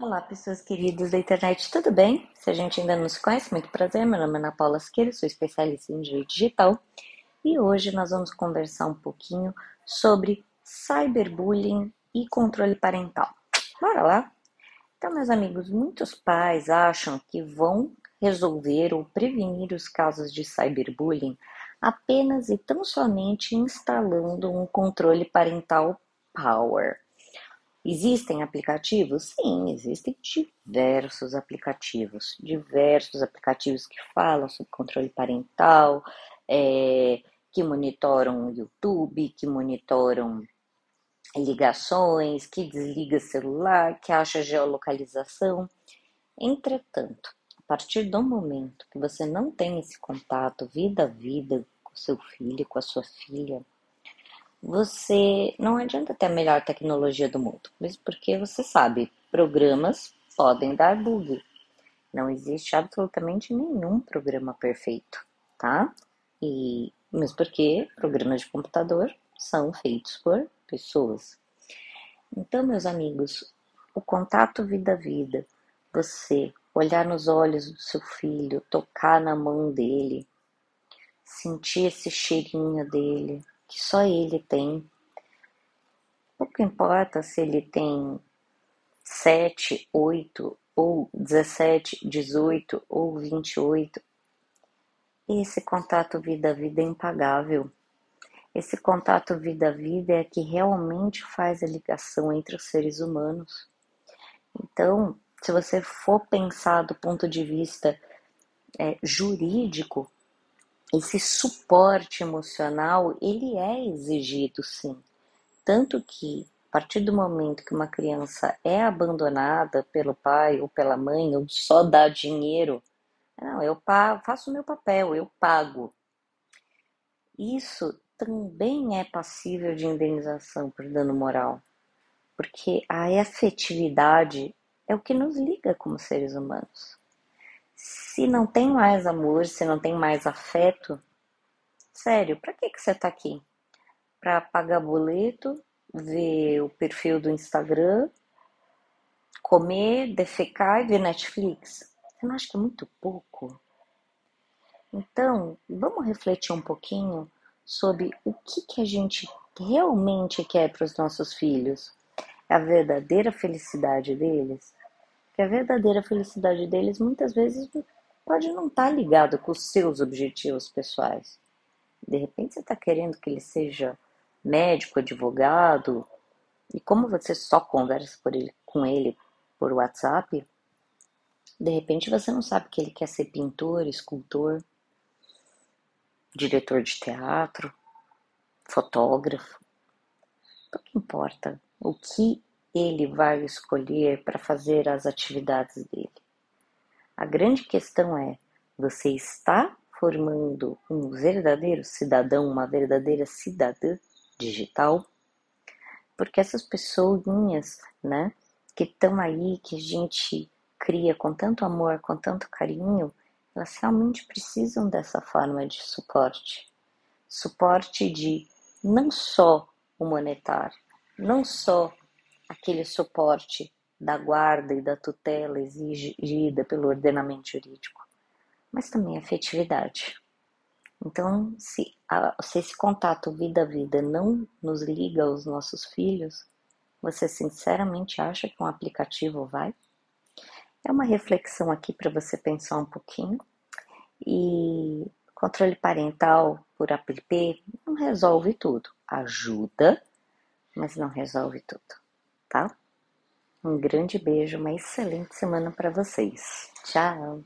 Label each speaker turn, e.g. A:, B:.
A: Olá, pessoas queridas da internet, tudo bem? Se a gente ainda não se conhece, muito prazer. Meu nome é Ana Paula Siqueira, sou especialista em direito digital e hoje nós vamos conversar um pouquinho sobre cyberbullying e controle parental. Bora lá? Então, meus amigos, muitos pais acham que vão resolver ou prevenir os casos de cyberbullying apenas e tão somente instalando um controle parental Power. Existem aplicativos? Sim, existem diversos aplicativos. Diversos aplicativos que falam sobre controle parental, é, que monitoram o YouTube, que monitoram ligações, que desliga celular, que acha geolocalização. Entretanto, a partir do momento que você não tem esse contato vida a vida com seu filho, com a sua filha, você não adianta ter a melhor tecnologia do mundo, mesmo porque você sabe, programas podem dar bug. Não existe absolutamente nenhum programa perfeito, tá? E mesmo porque programas de computador são feitos por pessoas. Então, meus amigos, o contato vida vida, você olhar nos olhos do seu filho, tocar na mão dele, sentir esse cheirinho dele, que só ele tem. Pouco importa se ele tem 7, 8 ou 17, 18 ou 28. Esse contato vida a vida é impagável. Esse contato vida a vida é que realmente faz a ligação entre os seres humanos. Então, se você for pensar do ponto de vista é, jurídico, esse suporte emocional, ele é exigido sim. Tanto que, a partir do momento que uma criança é abandonada pelo pai ou pela mãe, ou só dá dinheiro, não, eu faço o meu papel, eu pago. Isso também é passível de indenização por dano moral, porque a afetividade é o que nos liga como seres humanos. Se não tem mais amor, se não tem mais afeto, sério, para que, que você tá aqui? Para pagar boleto, ver o perfil do Instagram, comer, defecar e ver Netflix? Você não acha que é muito pouco? Então, vamos refletir um pouquinho sobre o que, que a gente realmente quer para os nossos filhos. É a verdadeira felicidade deles? Que a verdadeira felicidade deles muitas vezes pode não estar tá ligado com os seus objetivos pessoais. De repente você está querendo que ele seja médico, advogado, e como você só conversa ele, com ele por WhatsApp, de repente você não sabe que ele quer ser pintor, escultor, diretor de teatro, fotógrafo. Pouco importa o que ele vai escolher para fazer as atividades dele. A grande questão é: você está formando um verdadeiro cidadão, uma verdadeira cidadã digital? Porque essas pessoinhas, né, que estão aí, que a gente cria com tanto amor, com tanto carinho, elas realmente precisam dessa forma de suporte. Suporte de não só o monetário, não só aquele suporte da guarda e da tutela exigida pelo ordenamento jurídico, mas também afetividade. Então, se, a, se esse contato vida a vida não nos liga aos nossos filhos, você sinceramente acha que um aplicativo vai? É uma reflexão aqui para você pensar um pouquinho. E controle parental por app não resolve tudo. Ajuda, mas não resolve tudo tá? Um grande beijo, uma excelente semana para vocês. Tchau!